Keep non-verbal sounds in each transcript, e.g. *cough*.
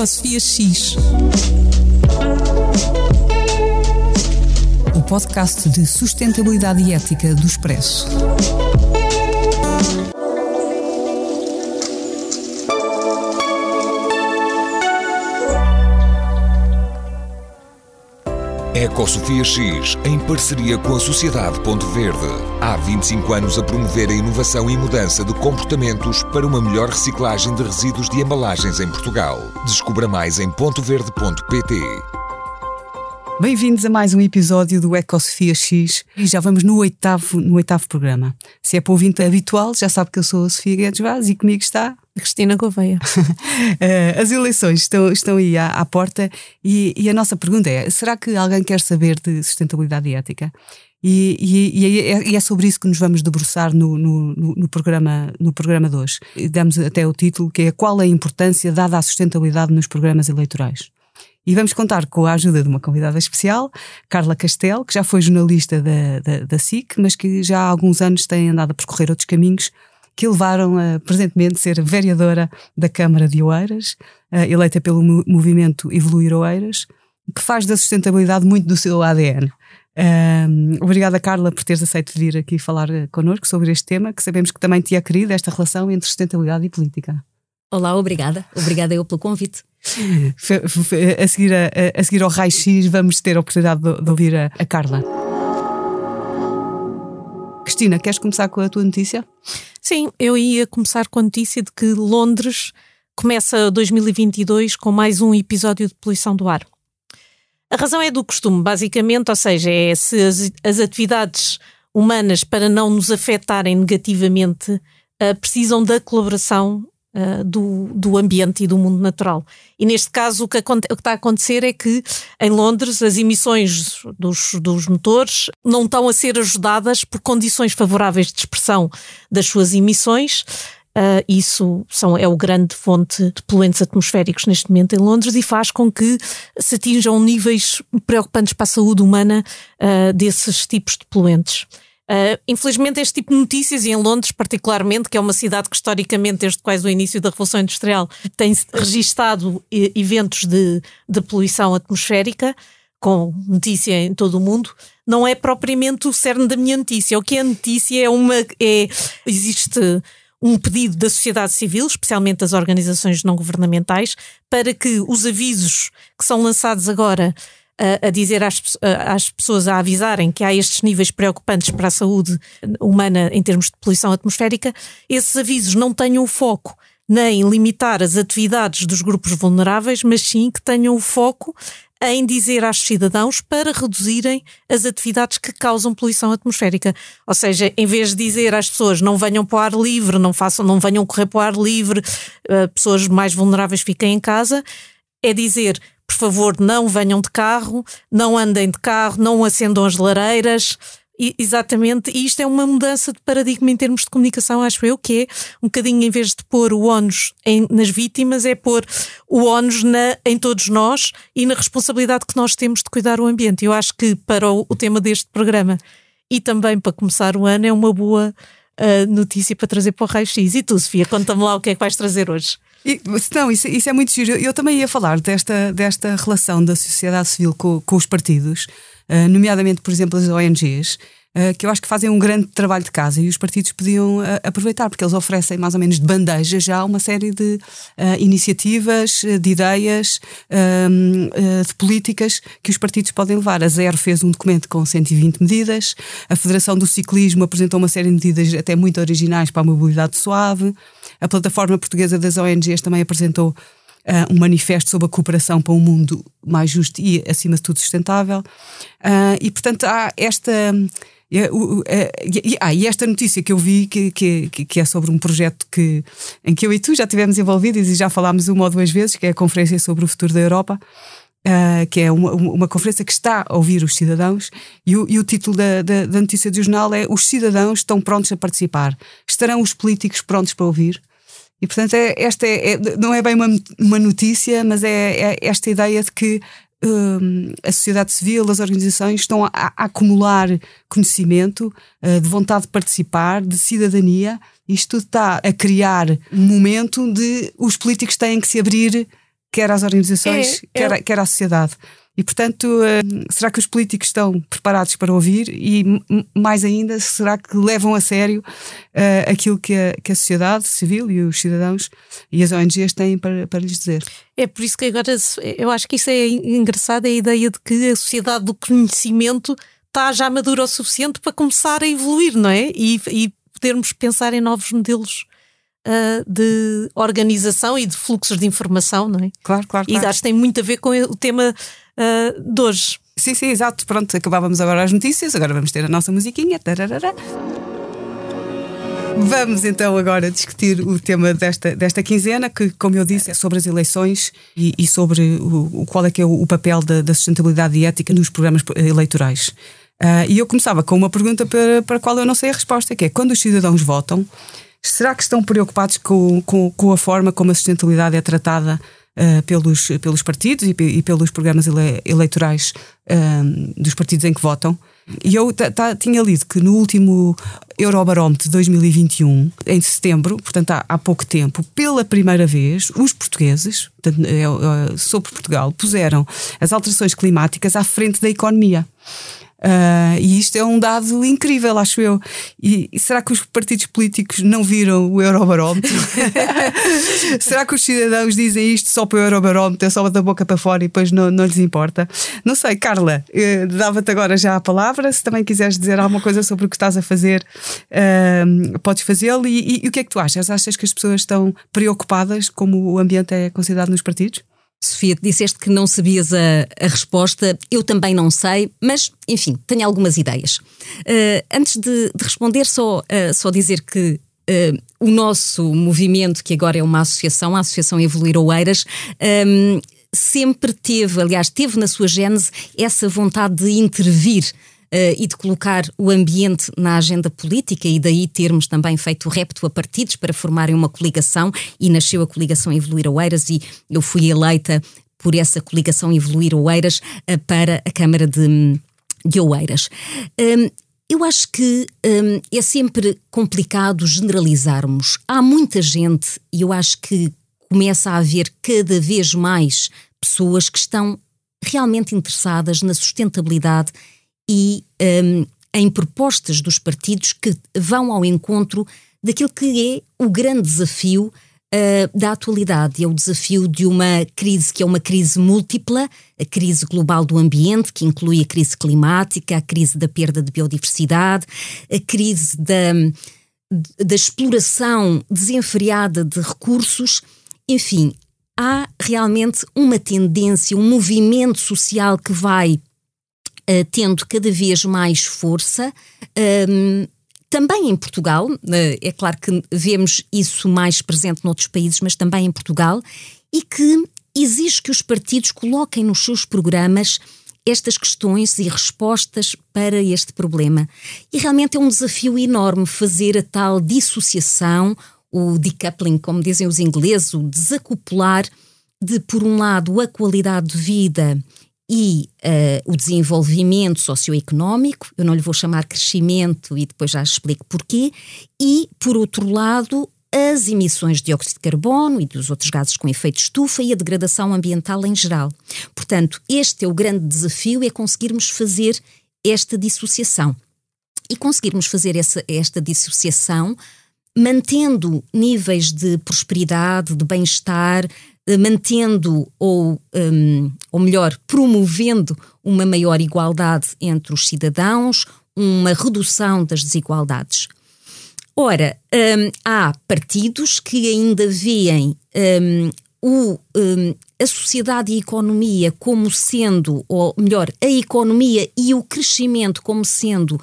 Ecosofia X. O podcast de sustentabilidade e ética do Expresso. Ecosofia X, em parceria com a Sociedade Ponto Verde. Há 25 anos a promover a inovação e mudança de comportamentos para uma melhor reciclagem de resíduos de embalagens em Portugal. Descubra mais em pontoverde.pt. Bem-vindos a mais um episódio do Ecosofia X e já vamos no oitavo, no oitavo programa. Se é para ouvinte habitual, já sabe que eu sou a Sofia Guedes Vaz e comigo está Cristina Gouveia. *laughs* Eh, As eleições estão, estão aí à, à porta e, e a nossa pergunta é: será que alguém quer saber de sustentabilidade e ética? E, e- e é, é sobre isso que nos vamos debruçar no, no, no- programa, no programa de hoje. Damos até o título que é Qual a importância dada à sustentabilidade nos programas eleitorais? E vamos contar com a ajuda de uma convidada especial, Carla Castel, que já foi jornalista da, da, da SIC, mas que já há alguns anos tem andado a percorrer outros caminhos que levaram a, presentemente, ser vereadora da Câmara de Oeiras, eleita pelo mo- movimento Evoluir Oeiras, que faz da sustentabilidade muito do seu ADN. Obrigada, Carla, por teres aceito vir aqui falar eh, connosco sobre este tema, que sabemos que também te é querido, esta relação entre sustentabilidade e política. Olá, obrigada. Obrigada eu pelo convite. A seguir, a, a seguir ao raio-x, vamos ter a oportunidade de, de ouvir a, a Carla. Cristina, queres começar com a tua notícia? Sim, eu ia começar com a notícia de que Londres começa 2022 com mais um episódio de poluição do ar. A razão é do costume, basicamente, ou seja, é se as, as atividades humanas, para não nos afetarem negativamente, ah, precisam da colaboração ah, do, do ambiente e do mundo natural. E neste caso, o que, o que está a acontecer é que em Londres as emissões dos, dos motores não estão a ser ajudadas por condições favoráveis de expressão das suas emissões. Ah, isso são, é o grande fonte de poluentes atmosféricos neste momento em Londres e faz com que se atinjam níveis preocupantes para a saúde humana ah, desses tipos de poluentes. Uh, infelizmente, este tipo de notícias, e em Londres particularmente, que é uma cidade que historicamente, desde quase o início da Revolução Industrial, tem registado eventos de, de poluição atmosférica, com notícia em todo o mundo, não é propriamente o cerne da minha notícia. O que é notícia é uma. É, existe um pedido da sociedade civil, especialmente das organizações não governamentais, para que os avisos que são lançados agora a, a dizer às, às pessoas, a avisarem que há estes níveis preocupantes para a saúde humana em termos de poluição atmosférica, esses avisos não tenham foco nem limitar as atividades dos grupos vulneráveis, mas sim que tenham o foco em dizer aos cidadãos para reduzirem as atividades que causam poluição atmosférica. Ou seja, em vez de dizer às pessoas não venham para o ar livre, não façam, não venham correr para o ar livre, eh, pessoas mais vulneráveis fiquem em casa, é dizer, por favor, não venham de carro, não andem de carro, não acendam as lareiras. E, exatamente, e isto é uma mudança de paradigma em termos de comunicação, acho eu, que é um bocadinho, em vez de pôr o ónus em- nas vítimas, é pôr o ónus na, em todos nós e na responsabilidade que nós temos de cuidar o ambiente. Eu acho que para o, o tema deste programa e também para começar o ano é uma boa ah, notícia para trazer para o raio-x. E tu, Sofia, conta-me lá o que é que vais trazer hoje. E, não, isso, isso é muito giro. Eu também ia falar desta, desta relação da sociedade civil com, com os partidos, eh, nomeadamente, por exemplo, as ONGs, eh, que eu acho que fazem um grande trabalho de casa e os partidos podiam eh, aproveitar, porque eles oferecem mais ou menos de bandeja já uma série de iniciativas, de ideias, eh, de políticas que os partidos podem levar. A Zero fez um documento com 120 medidas, a Federação do Ciclismo apresentou uma série de medidas até muito originais para a mobilidade suave. A plataforma portuguesa das ONGs também apresentou ah, um manifesto sobre a cooperação para um mundo mais justo e, acima de tudo, sustentável. Ah, e, portanto, há esta. eh, eh, Ah, e esta notícia que eu vi, que, que, que- é sobre um projeto que, em que eu e tu já estivemos envolvidos e já falámos uma ou duas vezes, que é a Conferência sobre o Futuro da Europa, ah, que é uma, uma conferência que está a ouvir os cidadãos, e o, e o título da, da, da notícia do jornal é Os cidadãos estão prontos a participar. Estarão os políticos prontos para ouvir? E portanto, é, esta é, é- não é bem uma, uma notícia, mas é, é esta ideia de que hum, a sociedade civil, as organizações estão a, a acumular conhecimento, eh, de vontade de participar, de cidadania. Isto tudo está a criar um momento de os políticos têm que se abrir quer às organizações, é, quer, é... quer à sociedade. E, portanto, uh, será que os políticos estão preparados para ouvir? E, mais ainda, será que levam a sério uh, aquilo que a, que a sociedade civil e os cidadãos e as ONGs têm para, para lhes dizer? É por isso que agora eu acho que isso é engraçado a ideia de que a sociedade do conhecimento está já madura o suficiente para começar a evoluir, não é? E, e podermos pensar em novos modelos uh, de organização e de fluxos de informação, não é? Claro, claro. claro. E acho que tem muito a ver com o tema uh, de hoje. Sim, sim, exato. Pronto, acabávamos agora as notícias, agora vamos ter a nossa musiquinha. Tararara. Vamos então agora discutir o tema desta, desta quinzena, que, como eu disse, é sobre as eleições e, e sobre o, qual é que é o, papel da, da, sustentabilidade e ética nos programas eleitorais. Uh, e eu começava com uma pergunta para, para a qual eu não sei a resposta, que é quando os cidadãos votam, será que estão preocupados com, com, com a forma como a sustentabilidade é tratada uh, pelos, pelos partidos e, e pelos programas ele, eleitorais uh, dos partidos em que votam? E eu tinha lido que no último Eurobarómetro de 2021, em setembro, portanto há, há pouco tempo, pela primeira vez, os portugueses, portanto, é, é, sobre Portugal, puseram as alterações climáticas à frente da economia. Uh, e isto é um dado incrível, acho eu. E, e, será que os partidos políticos não viram o Eurobarómetro? *laughs* será que os cidadãos dizem isto só para o Eurobarómetro, é só da boca para fora e depois não, não lhes importa? Não sei, Carla, eh, dava-te agora já a palavra. Se também quiseres dizer alguma coisa sobre o que estás a fazer, uh, podes fazê-lo. E, e, e o que é que tu achas? Achas que as pessoas estão preocupadas como o ambiente é considerado nos partidos? Sofia, disseste que não sabias a, a, resposta, eu também não sei, mas enfim, tenho algumas ideias. Uh, antes de, de, responder, só, uh, só dizer que uh, o nosso movimento, que agora é uma associação, a Associação Evoluir Oeiras, um, ehm, sempre teve, aliás, teve na sua gênese essa vontade de intervir e de colocar o ambiente na agenda política e daí termos também feito o repto a partidos para formarem uma coligação e nasceu a coligação Evoluir Oeiras e eu fui eleita por essa coligação Evoluir Oeiras uh, para a Câmara de, de Oeiras. Um, eu acho que um, é sempre complicado generalizarmos. Há muita gente, e eu acho que começa a haver cada vez mais pessoas que estão realmente interessadas na sustentabilidade e um, em propostas dos partidos que vão ao encontro daquilo que é o grande desafio uh, da atualidade. É o desafio de uma crise que é uma crise múltipla, a crise global do ambiente, que inclui a crise climática, a crise da perda de biodiversidade, a crise da, da exploração desenfreada de recursos. Enfim, há realmente uma tendência, um movimento social que vai uh, tendo cada vez mais força. Um, também em Portugal, uh, é claro que vemos isso mais presente noutros países, mas também em Portugal, e que exige que os partidos coloquem nos seus programas estas questões e respostas para este problema. E realmente é um desafio enorme fazer a tal dissociação, o decoupling, como dizem os ingleses, o desacoplar de, por um lado, a qualidade de vida e uh, o desenvolvimento socioeconómico, eu não lhe vou chamar crescimento e depois já explico porquê, e, por outro lado, as emissões de dióxido de carbono e dos outros gases com efeito estufa e a degradação ambiental em geral. Portanto, este é o grande desafio, é conseguirmos fazer esta dissociação. E conseguirmos fazer essa, esta dissociação mantendo níveis de prosperidade, de bem-estar, mantendo ou, um, ou melhor, promovendo uma maior igualdade entre os cidadãos, uma redução das desigualdades. Ora, um, há partidos que ainda veem um, o, a sociedade e a economia como sendo, ou melhor, a economia e o crescimento como sendo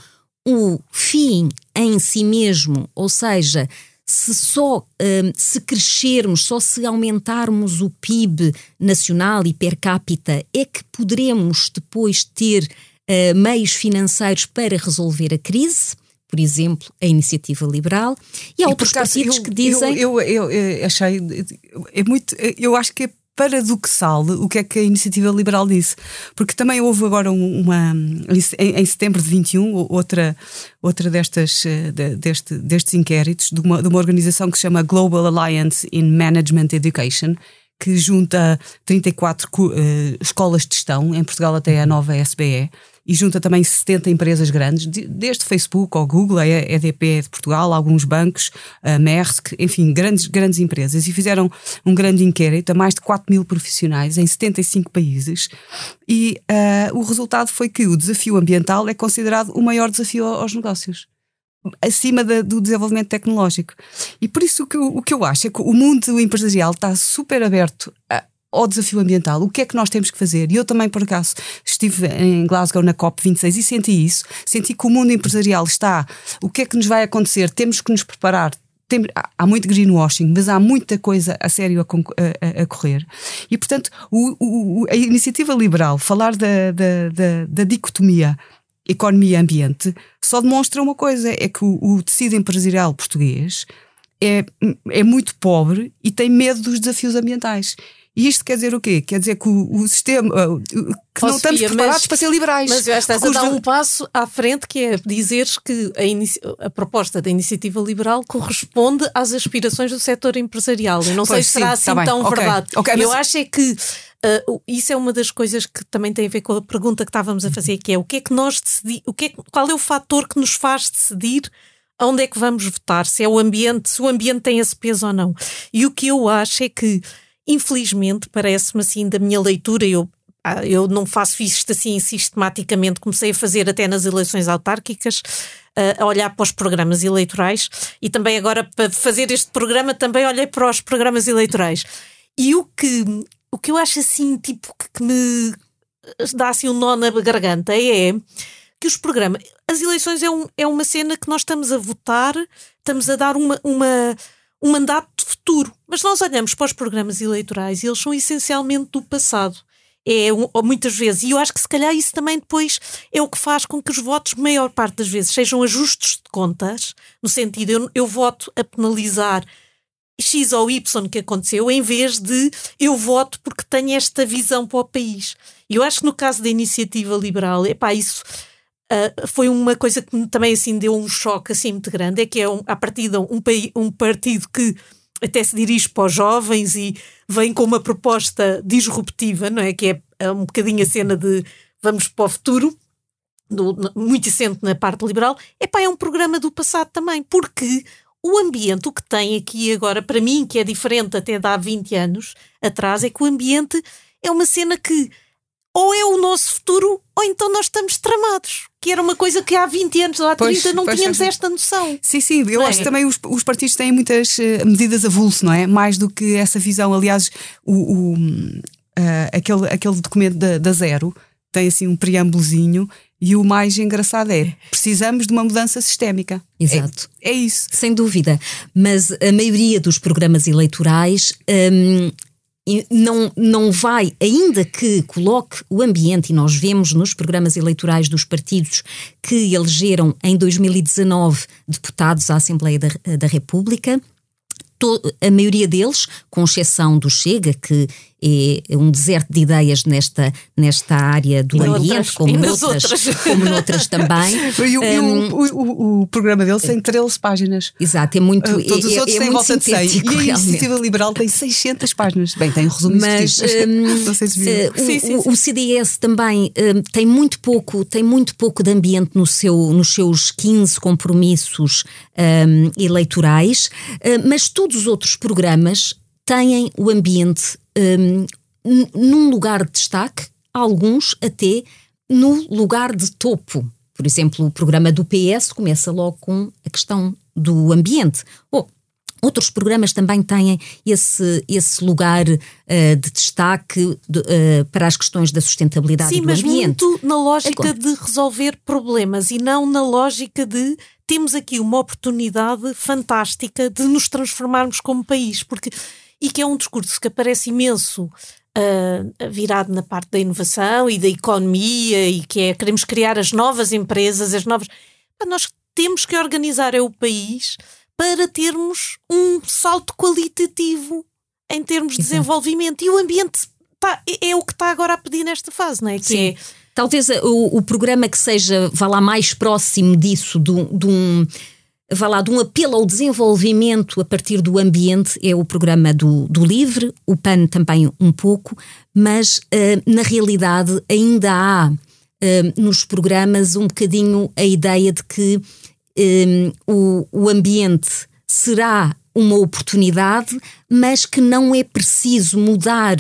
o fim em si mesmo, ou seja, se só um, se crescermos, só se aumentarmos o PIB nacional e per capita, é que poderemos depois ter uh, meios financeiros para resolver a crise. Por exemplo, a iniciativa liberal, e há e outros partidos eu, que dizem. Eu, eu, eu, achei. É muito. Eu acho que é paradoxal o que é que a iniciativa liberal disse. Porque também houve agora uma. Em, em setembro de 21, outra, outra destas, eh, deste, destes inquéritos de uma, de uma organização que se chama Global Alliance in Management Education, que junta 34 uh, escolas de gestão, em Portugal até a nova SBE, e junta também 70 empresas grandes, desde Facebook ao Google, a EDP de Portugal, alguns bancos, a Maersk, enfim, grandes, grandes empresas. E fizeram um grande inquérito a mais de 4 mil profissionais em 75 países. E uh, o resultado foi que o desafio ambiental é considerado o maior desafio aos negócios acima da, do desenvolvimento tecnológico. E por isso o que, eu, o que eu acho é que o mundo empresarial está super aberto a, ao desafio ambiental, o que é que nós temos que fazer? E eu também, por acaso, estive em Glasgow na COP26 e senti isso. Senti que o mundo empresarial está. O que é que nos vai acontecer? Temos que nos preparar. Tem, há muito greenwashing, mas há muita coisa a sério a, a, a correr. E, portanto, o, o, a iniciativa liberal, falar da, da, da, da dicotomia economia e ambiente, só demonstra uma coisa: é que o, o tecido empresarial português é, é muito pobre e tem medo dos desafios ambientais. E isto quer dizer o quê? Quer dizer que o, o sistema. que oh, não estamos preparados mas, para ser liberais. Mas já estás a dar um passo à frente, que é dizeres que a, a, proposta da iniciativa liberal corresponde às aspirações do setor empresarial. Eu não pois, sei se será sim, assim tá tão okay, verdade. Okay, Eu mas... acho é que. Uh, isso é uma das coisas que também tem a ver com a pergunta que estávamos a fazer, que é o que é que nós decidimos, o que é, qual é o fator que nos faz decidir onde é que vamos votar, se é o ambiente, se o ambiente tem esse peso ou não. E o que eu acho é que Infelizmente, parece-me assim, da minha leitura, eu, eu não faço isto assim sistematicamente, comecei a fazer até nas eleições autárquicas, ah, a olhar para os programas eleitorais e também agora para fazer este programa também olhei para os programas eleitorais. E o que, o que eu acho assim, tipo, que me dá assim um nó na garganta é que os programas. As eleições é, um, é uma cena que nós estamos a votar, estamos a dar uma, uma, um mandato de futuro. Mas nós olhamos para os programas eleitorais e eles são essencialmente do passado. É, muitas vezes, e eu acho que se calhar isso também depois é o que faz com que os votos, maior parte das vezes, sejam ajustes de contas, no sentido, eu, eu voto a penalizar X ou Y que aconteceu, em vez de eu voto porque tenho esta visão para o país. E eu acho que no caso da iniciativa liberal, epá, isso Uh, foi uma coisa que também assim deu um choque assim muito grande, é que é um, a partida um, um partido que até se dirige para os jovens e vem com uma proposta disruptiva, não é? Que é, é um bocadinho a cena de vamos para o futuro, do, muito assente na parte liberal. Epá, é um programa do passado também, porque o ambiente, o que tem aqui agora, para mim, que é diferente até de há 20 anos atrás, é que o ambiente é uma cena que ou é o nosso futuro, ou então nós estamos tramados. Que era uma coisa que há 20 anos ou há 30 pois, não pois, tínhamos pois, esta noção. Sim, sim, eu acho é? que também os, os, partidos têm muitas uh, medidas avulso, não é? Mais do que essa visão. Aliás, o, o uh, aquele, aquele documento da, da Zero tem assim um preâmbulozinho e o mais engraçado é precisamos de uma mudança sistémica. Exato. É, é isso. Sem dúvida. Mas a maioria dos programas eleitorais um, não, não vai, ainda que coloque o ambiente, e nós vemos nos programas eleitorais dos partidos que elegeram em 2019 deputados à Assembleia da, da República, a maioria deles, com exceção do Chega, que é um deserto de ideias nesta, nesta área do e ambiente, outras, como, noutras, como noutras também. *laughs* E, o, um, o, o, o, programa deles tem 13 páginas. Exato, é muito. Uh, todos é, os outros é, têm volta de 100. E a Iniciativa Liberal tem 600 páginas. Bem, tem um resumo Mas um, *laughs* não sei se viu. Uh, sim, sim, sim. O, CDS também um, tem muito pouco, tem muito pouco de ambiente no seu, nos seus 15 compromissos um, eleitorais, uh, mas todos os outros programas têm o ambiente um, num lugar de destaque, alguns até no lugar de topo. Por exemplo, o programa do PS começa logo com a questão do ambiente. Oh, Outros programas também têm esse, esse lugar uh, de destaque de, uh, para as questões da sustentabilidade Sim, do mas ambiente. muito na lógica Agora. de resolver problemas e não na lógica de temos aqui uma oportunidade fantástica de nos transformarmos como país, porque e que é um discurso que aparece imenso uh, virado na parte da inovação e da economia e que é queremos criar as novas empresas, as novas. Nós temos que organizar é o país para termos um salto qualitativo em termos de desenvolvimento e o ambiente tá, é, é, o que está agora a pedir nesta fase, não é? Que Sim. É, Talvez o, o, programa que seja, vá lá, mais próximo disso, de, de um vá lá, de um apelo ao desenvolvimento a partir do ambiente, é o programa do, do LIVRE, o PAN também um pouco, mas uh, na realidade ainda há uh, nos programas um bocadinho a ideia de que um, o, o ambiente será uma oportunidade, mas que não é preciso mudar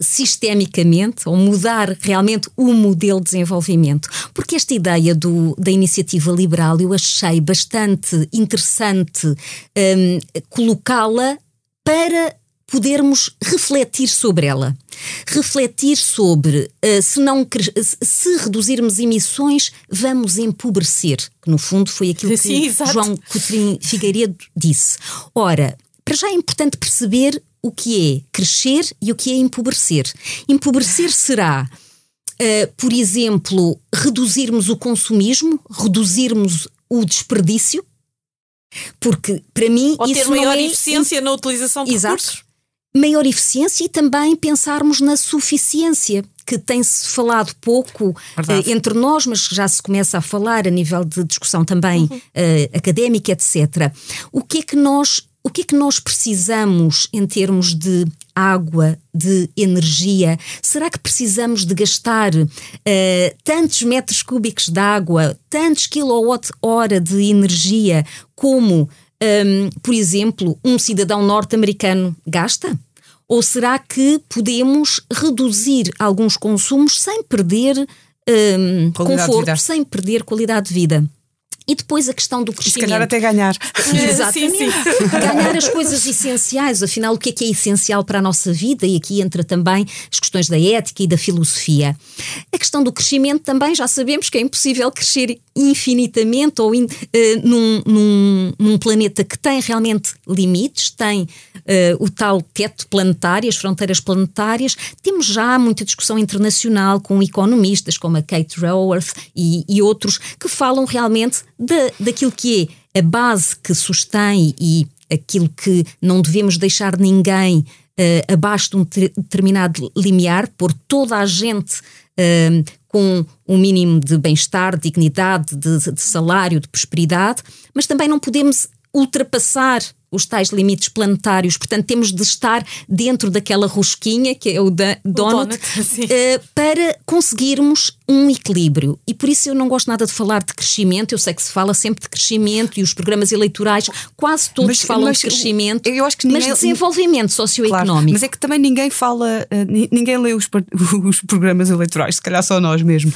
sistemicamente ou mudar realmente o modelo de desenvolvimento. Porque esta ideia do, da iniciativa liberal eu achei bastante interessante um, colocá-la para podermos refletir sobre ela. Refletir sobre uh, se, não, se reduzirmos emissões, vamos empobrecer. Que no fundo foi aquilo que Sim, João Coutrinho Figueiredo disse. Ora, para já é importante perceber o que é crescer e o que é empobrecer. Empobrecer será, uh, por exemplo, reduzirmos o consumismo, reduzirmos o desperdício, porque para mim Ou isso ter maior é eficiência na utilização de Exato. recursos. Maior eficiência e também pensarmos na suficiência, que tem-se falado pouco uh, entre nós, mas já se começa a falar a nível de discussão também uhum. uh, académica, etc. O que é que nós o que é que nós precisamos em termos de água, de energia? Será que precisamos de gastar uh, tantos metros cúbicos de água, tantos quilowatt-hora de energia como, um, ehm, por exemplo, um cidadão norte-americano gasta? Ou será que podemos reduzir alguns consumos sem perder um, ehm, conforto, sem perder qualidade de vida? E depois a questão do crescimento. Se calhar até ganhar. Exatamente. *laughs* sim, sim. Ganhar as coisas essenciais, afinal, o que é que é essencial para a nossa vida? E aqui entra também as questões da ética e da filosofia. A questão do crescimento também já sabemos que é impossível crescer infinitamente ou in, uh, num, num, num, planeta que tem realmente limites, tem uh, o tal teto planetário, as fronteiras planetárias. Temos já muita discussão internacional com economistas como a Kate Raworth e, e outros que falam realmente da, daquilo que é a base que sustém e aquilo que não devemos deixar ninguém uh, abaixo de um determinado limiar, por toda a gente uh, com um mínimo de bem-estar, de dignidade, de, de salário, de prosperidade, mas também não podemos ultrapassar os tais limites planetários, portanto temos de estar dentro daquela rosquinha que é o da donut, donut *laughs* uh, para conseguirmos um equilíbrio. E por isso eu não gosto nada de falar de crescimento, eu sei que se fala sempre de crescimento e os programas eleitorais quase todos mas, falam mas, de crescimento, eu acho que ninguém, mas desenvolvimento socioeconómico. Claro, mas é que também ninguém fala, uh, ninguém lê os, *laughs* os, programas eleitorais, se calhar só nós mesmo.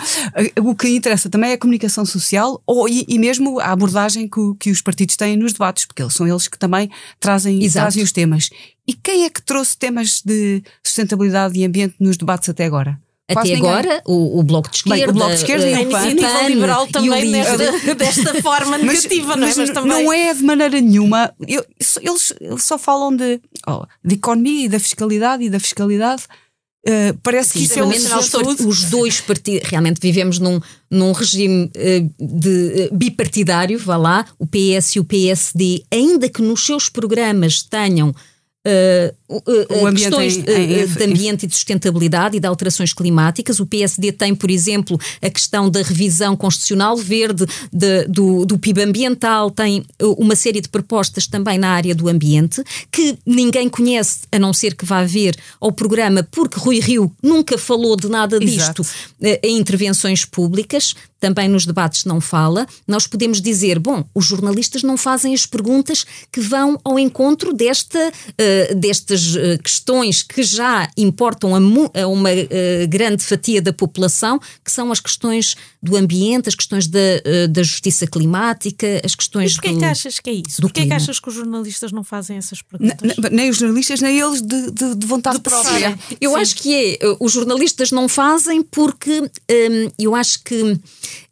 Uh, o que interessa também é a comunicação social ou, e, e mesmo a abordagem que, que os partidos têm nos debates, porque são eles que também trazem, trazem os temas. E quem é que trouxe temas de sustentabilidade e ambiente nos debates até agora? Até agora, o, o, Bloco de Esquerda, Bem, o Bloco de Esquerda e, a Iniciativa Liberal também desta, *laughs* desta forma negativa, mas, não é? Mas também... não é de maneira nenhuma. Eu, eles só falam de, oh, de economia e da fiscalidade e da fiscalidade. Uh, parece Sim, que isso é os, os dois partidos. Realmente vivemos num, num regime uh, de, uh, bipartidário, vá lá, o PS e o PSD, ainda que nos seus programas tenham Uh, uh, questões em, em, de ambiente e de sustentabilidade e de alterações climáticas. O PSD tem, por exemplo, a questão da revisão constitucional verde, de, do, do PIB ambiental, tem uma série de propostas também na área do ambiente, que ninguém conhece, a não ser que vá ver ao programa, porque Rui Rio nunca falou de nada disto uh, em intervenções públicas também nos debates não fala, nós podemos dizer, bom, os jornalistas não fazem as perguntas que vão ao encontro desta, uh, destas uh, questões que já importam a, a uma uh, grande fatia da população, que são as questões do ambiente, as questões da, da justiça climática, as questões Mas porquê do. Porquê que achas que é isso? Porquê é que achas que os jornalistas não fazem essas perguntas? nem os jornalistas, nem eles de, de, de vontade de própria. Eu Sim. acho que é. Os jornalistas não fazem porque um, eu acho que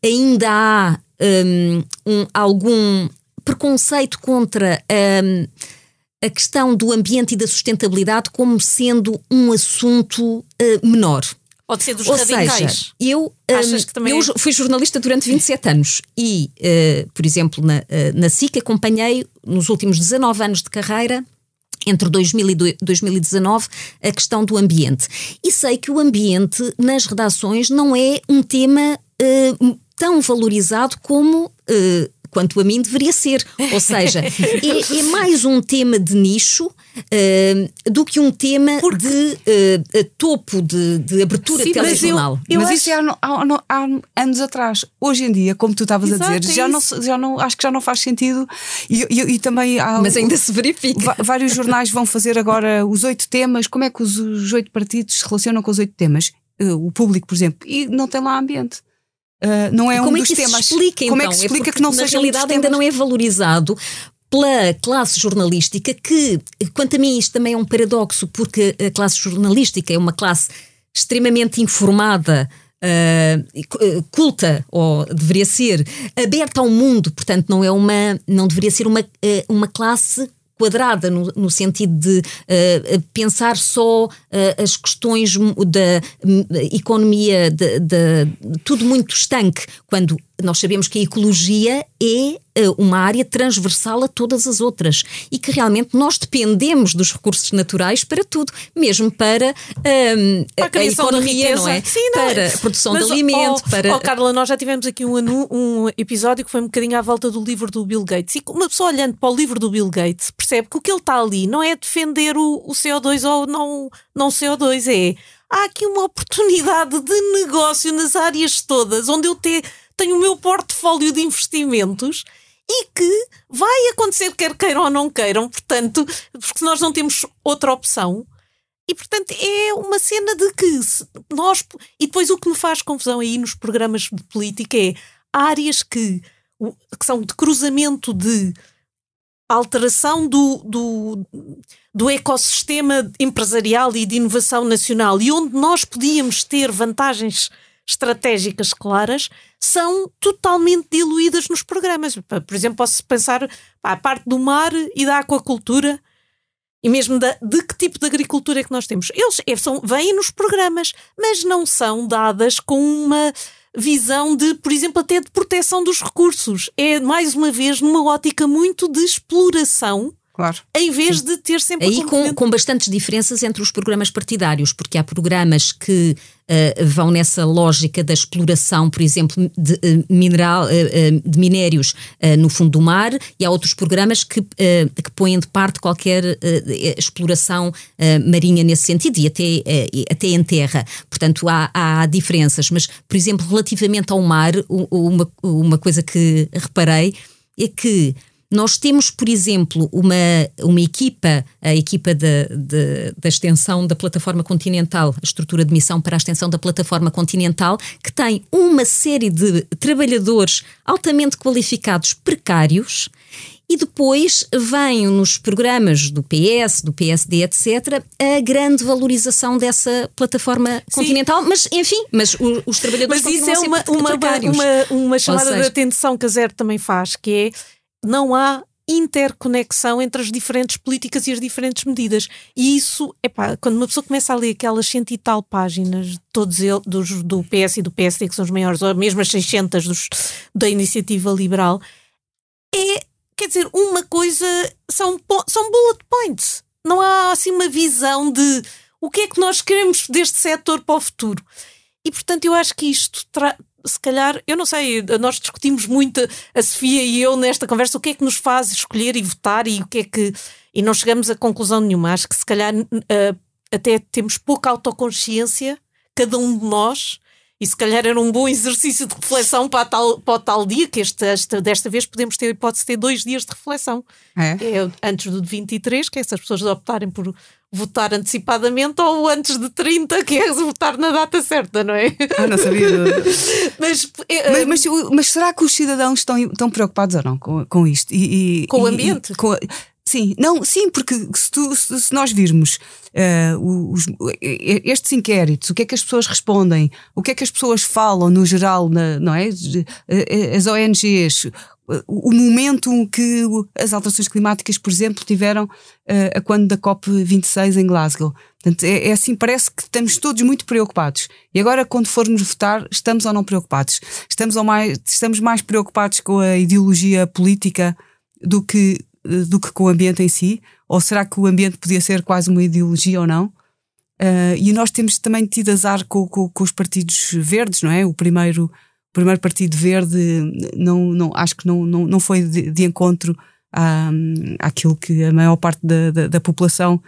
ainda há um, um, algum preconceito contra um, a questão do ambiente e da sustentabilidade como sendo um assunto uh, menor. Pode ser dos Ou radicais. Seja, eu, um, eu é... fui jornalista durante 27 anos e, uh, por exemplo, na, uh, na SIC acompanhei nos últimos 19 anos de carreira entre 2000 e 2019 a questão do ambiente. E sei que o ambiente nas redações não é um tema uh, tão valorizado como uh, quanto a mim deveria ser. Ou seja, *laughs* é, é mais um tema de nicho uh, do que um tema Porque... de uh, topo de, de abertura Sim, telejornal. Mas, eu, eu mas acho... isso é há, há, há, anos atrás. Hoje em dia, como tu estavas a dizer, é já não, já não, acho que já não faz sentido. E, e, e também há, mas ainda se verifica. Vários jornais vão fazer agora os oito temas. Como é que os, os oito partidos se relacionam com os oito temas? Uh, o público, por exemplo, e não tem lá ambiente. Uh, não é como um é dos temas. Explica, como é que então? se explica é que não na seja realidade um ainda não é valorizado pela classe jornalística, que, quanto a mim, isto também é um paradoxo, porque a classe jornalística é uma classe extremamente informada. Uh, culta, ou deveria ser, aberta ao mundo, portanto, não é uma, não deveria ser uma, uma classe quadrada no, no sentido de uh, pensar só uh, as questões da economia, de, de, tudo muito estanque, quando nós sabemos que a ecologia é eh, uma área transversal a todas as outras e que realmente nós dependemos dos recursos naturais para tudo, mesmo para, um, para a, criação a economia, da não é? Sim, não. Para a produção Mas, de alimento. Oh, para... oh, Carla, nós já tivemos aqui um, um episódio que foi um bocadinho à volta do livro do Bill Gates. E uma pessoa olhando para o livro do Bill Gates percebe que o que ele está ali não é defender o, o CO2 ou não, não CO2, é há aqui uma oportunidade de negócio nas áreas todas, onde eu te, tenho o meu portfólio de investimentos e que vai acontecer quer queiram ou não queiram, portanto, porque nós não temos outra opção. E portanto é uma cena de que nós. E depois o que me faz confusão aí nos programas de política é áreas que, que são de cruzamento de alteração do, do, do ecossistema empresarial e de inovação nacional e onde nós podíamos ter vantagens estratégicas claras são totalmente diluídas nos programas. Por exemplo, posso pensar a parte do mar e da aquacultura e mesmo da, de que tipo de agricultura é que nós temos. Eles é, são, vêm nos programas, mas não são dadas com uma visão de, por exemplo, até de proteção dos recursos. É, mais uma vez, numa ótica muito de exploração Claro. Em vez Sim. de ter sempre. Aí com, com bastantes diferenças entre os programas partidários, porque há programas que uh, vão nessa lógica da exploração, por exemplo, de, uh, mineral, uh, de minérios no fundo do mar, e há outros programas que, que põem de parte qualquer exploração marinha nesse sentido e até, até em terra. Portanto, há, há diferenças. Mas, por exemplo, relativamente ao mar, uma, uma coisa que reparei é que nós temos, por exemplo, uma, uma equipa, a equipa de, de, da extensão da plataforma continental, a estrutura de missão para a extensão da plataforma continental, que tem uma série de trabalhadores altamente qualificados precários e depois vem nos programas do PS, do PSD, etc., a grande valorização dessa plataforma Sim. continental, mas enfim, mas os, os trabalhadores Mas isso é uma, uma, uma, uma, chamada seja, de atenção que a Zero também faz, que é não há interconexão entre as diferentes políticas e as diferentes medidas. E isso, epá, quando uma pessoa começa a ler aquelas cento e tal páginas, todos eles, dos, do PS e do PSD, que são os maiores, ou mesmo as 600 dos, da iniciativa liberal, é, quer dizer, uma coisa, são, são bullet points. Não há assim uma visão de o que é que nós queremos deste setor para o futuro. E portanto, eu acho que isto se calhar, eu não sei, nós discutimos muito, a Sofia e eu, nesta conversa, o que é que nos faz escolher e votar e o que é que. E não chegamos a conclusão nenhuma. Acho que se calhar uh, até temos pouca autoconsciência, cada um de nós, e se calhar era um bom exercício de reflexão para, tal, para o tal dia, que este, esta, desta vez podemos ter a hipótese de ter dois dias de reflexão. É. é antes do de 23, que é essas pessoas optarem por votar antecipadamente ou antes de 30, que é votar na data certa, não é? Ah, não sabia. *laughs* mas, é, mas, mas, mas, será que os cidadãos estão, estão preocupados ou não com, com isto? E, e com o ambiente? E, com, sim, não, sim, porque se, tu, se, se nós virmos uh, os, estes inquéritos, o que é que as pessoas respondem, o que é que as pessoas falam no geral, na, não é? As ONGs, o momento que as alterações climáticas, por exemplo, tiveram uh, a quando da COP26 em Glasgow. Portanto, é, é, assim, parece que estamos todos muito preocupados. E agora, quando formos votar, estamos ou não preocupados? Estamos, ou mais, estamos mais preocupados com a ideologia política do que, uh, do que com o ambiente em si? Ou será que o ambiente podia ser quase uma ideologia ou não? Uh, e nós temos também tido azar com, com, com os partidos verdes, não é? O primeiro primeiro partido verde não, não, acho que não, não, não foi de, de encontro à, àquilo que a maior parte da, da, da, população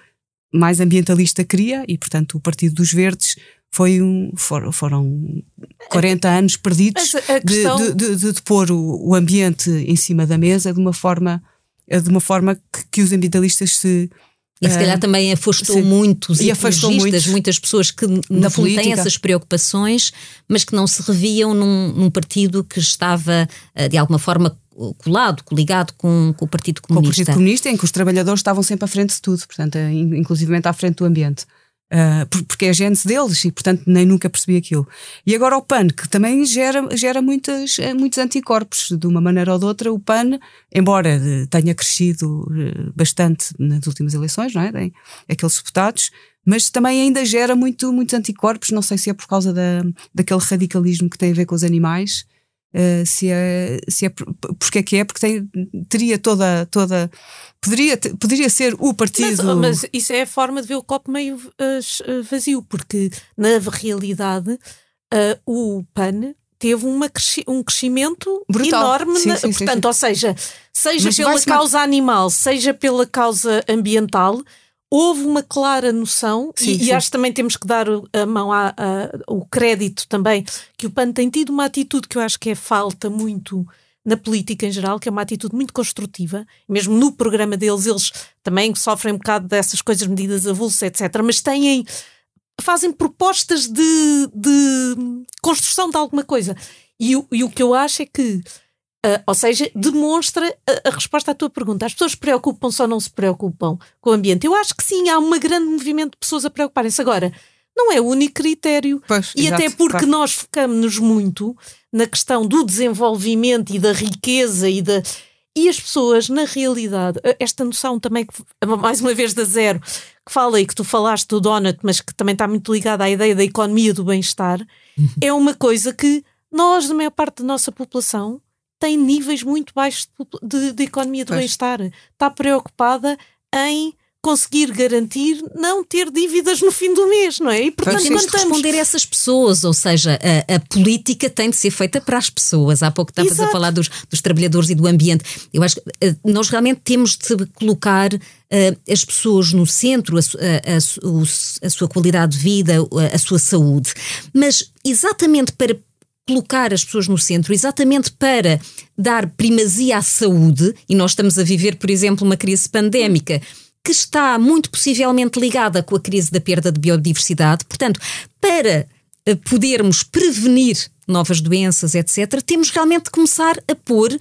mais ambientalista queria e, portanto, o Partido dos Verdes foi um, foram, foram 40 anos perdidos questão... de, de, de, de, pôr o, o, ambiente em cima da mesa de uma forma, de uma forma que, que os ambientalistas se e se calhar também afastou sim. muitos e afastou muitos muitas pessoas que fundo têm essas preocupações, mas que não se reviam num, num partido que estava eh, de alguma forma colado, coligado com, com, o Partido Comunista. Com o Partido Comunista, em que os trabalhadores estavam sempre à frente de tudo, portanto, eh, inclusivamente à frente do ambiente. Uh, porque é a gênese deles e, portanto, nem nunca percebi aquilo. E agora o PAN, que também gera, gera muitas, eh, muitos anticorpos, de uma maneira ou de outra. O PAN, embora tenha crescido bastante nas últimas eleições, não é? Tem aqueles deputados, mas também ainda gera muito, muitos anticorpos. Não sei se é por causa da, daquele radicalismo que tem a ver com os animais. Uh, se é, se é porque é que é, porque tem, teria toda, toda poderia, poderia ser o partido. Mas, mas, isso é a forma de ver o copo meio uh, vazio, porque na realidade uh, o PAN teve uma cresci um crescimento Brutal. enorme, sim, sim, portanto, sim, ou seja, seja mas pela causa animal, seja pela causa ambiental houve uma clara noção, sim, e, e, acho que também temos que dar a mão a, a, o crédito também, que o PAN tem tido uma atitude que eu acho que é falta muito na política em geral, que é uma atitude muito construtiva, mesmo no programa deles, eles também sofrem um bocado dessas coisas, medidas avulsas, etc., mas têm fazem propostas de, de construção de alguma coisa. E, e o que eu acho é que Uh, ou seja, demonstra a, a, resposta à tua pergunta. As pessoas preocupam-se ou não se preocupam com o ambiente? Eu acho que sim, há um grande movimento de pessoas a preocuparem-se. Agora, não é o único critério. Pois, e exato, até porque claro. nós focamos-nos muito na questão do desenvolvimento e da riqueza e da. E as pessoas, na realidade, esta noção também, *laughs* mais uma vez da zero, que fala e que tu falaste do Donut, mas que também está muito ligada à ideia da economia do bem-estar, uhum. é uma coisa que nós, na maior parte da nossa população, tem níveis muito baixos de, de economia do bem-estar. Está preocupada em conseguir garantir não ter dívidas no fim do mês, não é? E portanto, temos de responder a essas pessoas, ou seja, a, a, política tem de ser feita para as pessoas. Há pouco estavas a falar dos, dos, trabalhadores e do ambiente. Eu acho que uh, nós realmente temos de colocar uh, as pessoas no centro, a, a, a, sua qualidade de vida, a sua saúde. Mas exatamente para colocar as pessoas no centro exatamente para dar primazia à saúde, e nós estamos a viver, por exemplo, uma crise pandémica que está muito possivelmente ligada com a crise da perda de biodiversidade. Portanto, para eh, podermos prevenir novas doenças, etc., temos realmente de começar a pôr, a,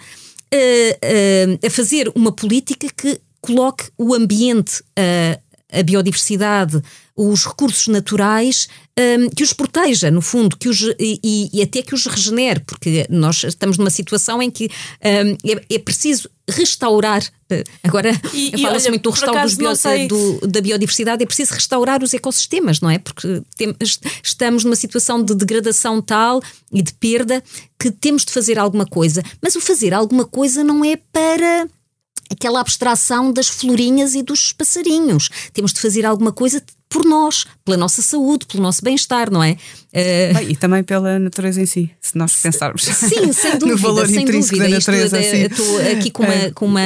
eh, eh, a fazer uma política que coloque o ambiente, a, a biodiversidade, os recursos naturais, um, que os proteja, no fundo, que os, e, e, até que os regenere, porque nós estamos numa situação em que um, é, é, preciso restaurar. Uh, agora, fala-se muito do restauro bio, do, da biodiversidade, é preciso restaurar os ecossistemas, não é? Porque tem, estamos numa situação de degradação tal e de perda que temos de fazer alguma coisa. Mas o fazer alguma coisa não é para aquela abstração das florinhas e dos passarinhos. Temos de fazer alguma coisa por nós, pela nossa saúde, pelo nosso bem-estar, não é? Uh... Bem, e também pela natureza em si, se nós pensarmos. Sim, sem *laughs* dúvida. no valor sem intrínseco dúvida. da natureza. Estou aqui com uma, com uma,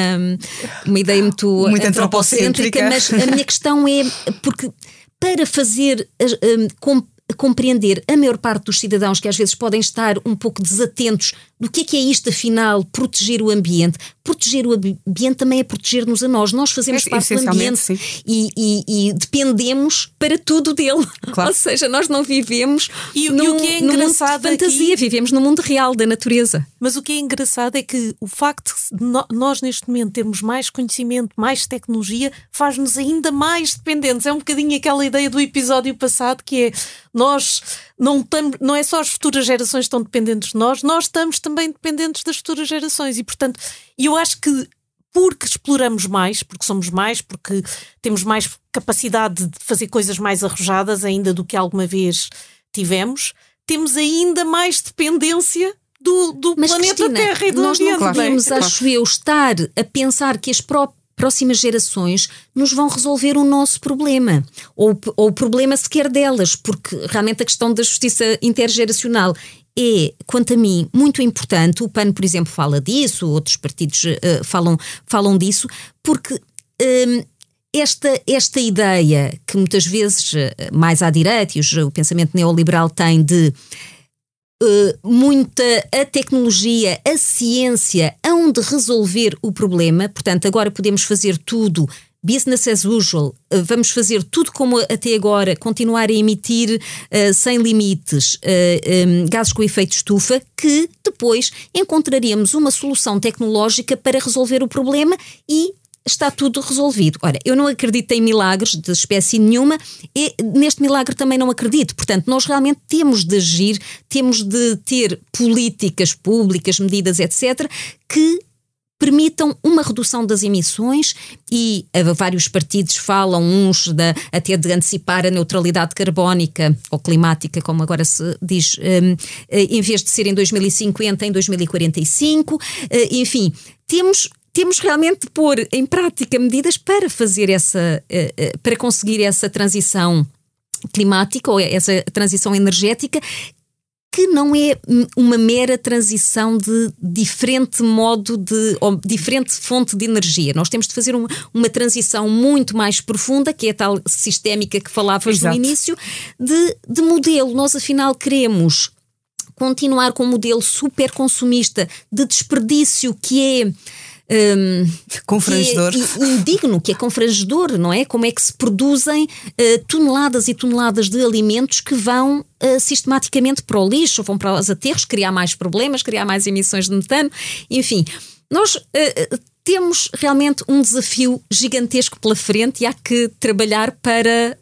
uma ideia muito, muito antropocêntrica, mas a minha questão é porque para fazer um, com compreender a maior parte dos cidadãos que às vezes podem estar um pouco desatentos do que é que é isto, afinal, proteger o ambiente. Proteger o ambiente também é proteger-nos a nós. Nós fazemos é, parte do ambiente e, e, e, dependemos para tudo dele. *laughs* Claro. Ou seja, nós não vivemos e, num, e o que é engraçado mundo de fantasia, aqui, vivemos no mundo real da natureza. Mas o que é engraçado é que o facto de nós neste momento termos mais conhecimento, mais tecnologia, faz-nos ainda mais dependentes. É um bocadinho aquela ideia do episódio passado que é nós não, tam, não é só as futuras gerações que estão dependentes de nós, nós estamos também dependentes das futuras gerações. E, portanto, eu acho que porque exploramos mais, porque somos mais, porque temos mais capacidade de fazer coisas mais arrojadas ainda do que alguma vez tivemos, temos ainda mais dependência do, do planeta Cristina, Terra e do nós ambiente. Nós não podemos, acho eu, estar a pensar que as próximas gerações nos vão resolver o nosso problema, ou, ou o problema sequer delas, porque realmente a questão da justiça intergeracional é, quanto a mim, muito importante. O PAN, por exemplo, fala disso, outros partidos uh, falam, falam disso, porque. Um, esta, esta ideia que muitas vezes mais à direita e o pensamento neoliberal tem de uh, muita a tecnologia, a ciência hão de resolver o problema, portanto, agora podemos fazer tudo business as usual, uh, vamos fazer tudo como até agora, continuar a emitir uh, sem limites uh, um, gases com efeito estufa, que depois encontraríamos uma solução tecnológica para resolver o problema e está tudo resolvido. Ora, eu não acredito em milagres de espécie nenhuma e neste milagre também não acredito. Portanto, nós realmente temos de agir, temos de ter políticas públicas, medidas, etc., que permitam uma redução das emissões e uh, vários partidos falam, uns da, até de antecipar a neutralidade carbónica ou climática, como agora se diz, um, uh, em vez de ser em 2050, em 2045. Uh, enfim, temos temos realmente de pôr em prática medidas para fazer essa, eh, eh, para conseguir essa transição climática ou essa transição energética que não é uma mera transição de diferente modo de ou diferente fonte de energia. Nós temos de fazer uma, uma transição muito mais profunda, que é a tal sistémica que falavas no início, de, de modelo. Nós afinal queremos continuar com um modelo super consumista de desperdício que é um, confrangedor. Que é indigno, que é confrangedor, não é? Como é que se produzem uh, toneladas e toneladas de alimentos que vão uh, sistematicamente para o lixo, vão para os aterros, criar mais problemas, criar mais emissões de metano, enfim. Nós uh, temos realmente um desafio gigantesco pela frente e há que trabalhar para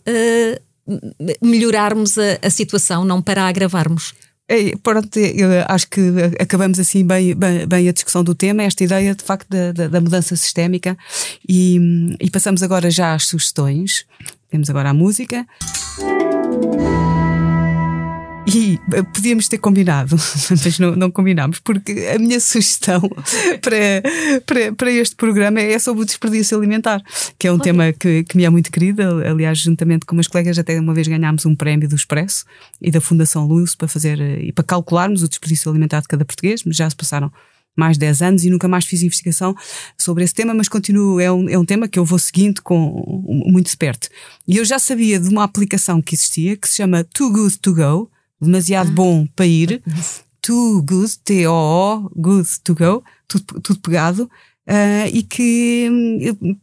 melhorarmos a, a situação, não para agravarmos. É, pronto, eu acho que acabamos assim bem, bem, bem, a discussão do tema, esta ideia de facto da, da, da mudança sistémica e, e, passamos agora já às sugestões. Temos agora a música. E eh, podíamos ter combinado, *laughs* mas não, não combinámos, porque a minha sugestão *laughs* para, para, para este programa é sobre o desperdício alimentar, que é um tema que, que me é muito querido. Aliás, juntamente com umas colegas, até uma vez ganhámos um prémio do Expresso e da Fundação Luz para fazer eh, e para calcularmos o desperdício alimentar de cada português, mas já se passaram mais de 10 anos e nunca mais fiz investigação sobre esse tema, mas continuo, é um, é um tema que eu vou seguindo com muito de perto. E eu já sabia de uma aplicação que existia que se chama Too Good To Go, demasiado bom para ir, *laughs* too good, T-O-O, good to go, tudo, tudo pegado, uh, e que hum,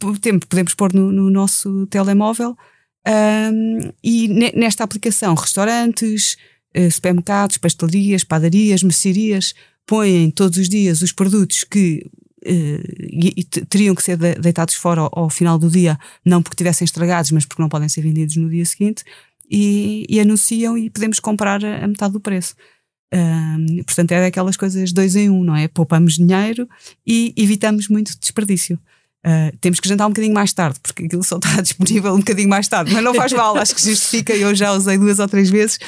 podemos pôr no, no nosso telemóvel. Um, e nesta aplicação, restaurantes, uh, supermercados, pastelarias, padarias, mercearias põem todos os dias os produtos que uh, e, e teriam que ser deitados fora ao, ao, final do dia, não porque tivessem estragados, mas porque não podem ser vendidos no dia seguinte e, e anunciam e podemos comprar a, a metade do preço. Um, portanto, é daquelas coisas dois em um, não é? Poupamos dinheiro e evitamos muito desperdício. Uh, temos que jantar um bocadinho mais tarde, porque aquilo só está *laughs* disponível um bocadinho mais tarde, mas não faz mal, acho que justifica. Eu já usei duas ou três vezes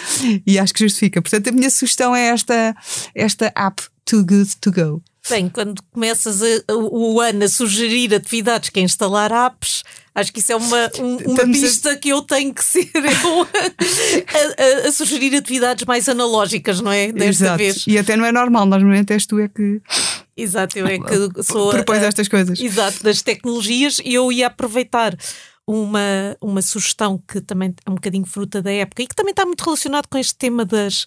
e acho que justifica. Portanto, a minha sugestão é esta, esta app Too Good To Go. Bem, quando começas a, o, o ano a sugerir atividades que é instalar apps, Acho que isso é uma, um, uma pista a... que eu tenho que ser *laughs* eu a, a, a, sugerir atividades mais analógicas, não é? Desta Exato. vez. E até não é normal, normalmente és tu é que. Exato, eu é que *laughs* sou. Propões estas coisas. Exato, das tecnologias e eu ia aproveitar uma, uma sugestão que também é um bocadinho fruta da época e que também está muito relacionado com este tema das,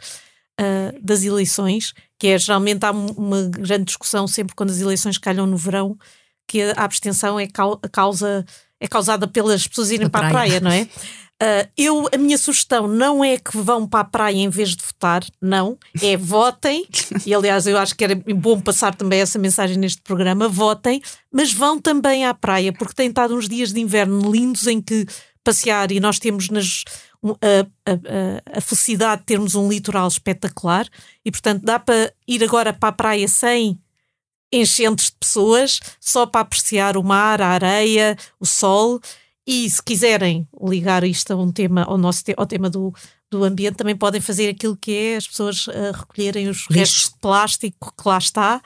uh, das eleições, que é geralmente há uma grande discussão sempre quando as eleições calham no verão, que a abstenção é a causa é causada pelas pessoas irem para praia. a praia, não é? Uh, eu, a minha sugestão não é que vão para a praia em vez de votar, não, é votem, e aliás eu acho que era bom passar também essa mensagem neste programa, votem, mas vão também à praia, porque tem estado uns dias de inverno lindos em que passear e nós temos nas, a, a, a, felicidade de termos um litoral espetacular e portanto dá para ir agora para a praia sem enchentes de pessoas só para apreciar o mar, a areia, o sol. E se quiserem ligar isto a um tema, ao nosso ao tema do, do ambiente, também podem fazer aquilo que é as pessoas uh, recolherem os Lixo. restos de plástico que lá está.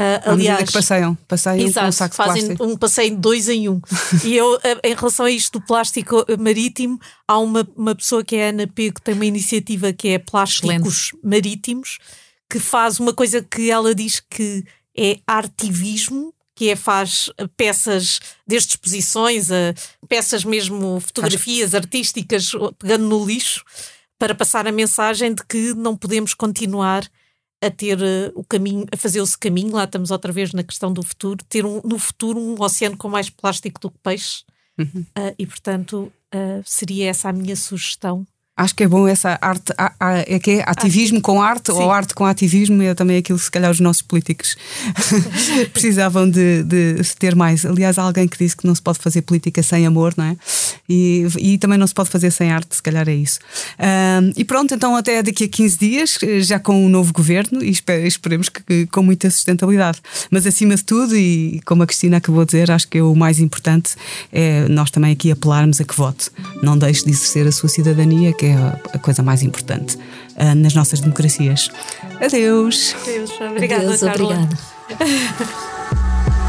Uh, aliás, que passeiam, passeiam exato, com um saco fazem plástico. um passeio dois em um. e eu, uh, em relação a isto do plástico marítimo, há uma, uma pessoa que é a Ana P, que tem uma iniciativa que é Plásticos Excelente. Marítimos, que faz uma coisa que ela diz que é artivismo, que é faz peças desde exposições a peças mesmo fotografias artísticas pegando no lixo para passar a mensagem de que não podemos continuar a ter uh, o caminho, a fazer esse caminho, lá estamos outra vez na questão do futuro, ter um, no futuro um oceano com mais plástico do que peixe. Uhum. Uh, e portanto uh, seria essa a minha sugestão Acho que é bom essa arte, a, a, é que é ativismo com arte Sim. ou arte com ativismo, é também aquilo que se calhar os nossos políticos *laughs* precisavam de, de, ter mais. Aliás, há alguém que disse que não se pode fazer política sem amor, não é? E, e também não se pode fazer sem arte, se calhar é isso. Um, e pronto, então até daqui a 15 dias, já com um novo governo, e esperemos que, que, com muita sustentabilidade. Mas acima de tudo, e como a Cristina acabou de dizer, acho que é o mais importante é nós também aqui apelarmos a que vote. Não deixe de exercer a sua cidadania que é a coisa mais importante uh, nas nossas democracias. Adeus. Adeus, obrigada. Adeus, obrigada. *laughs*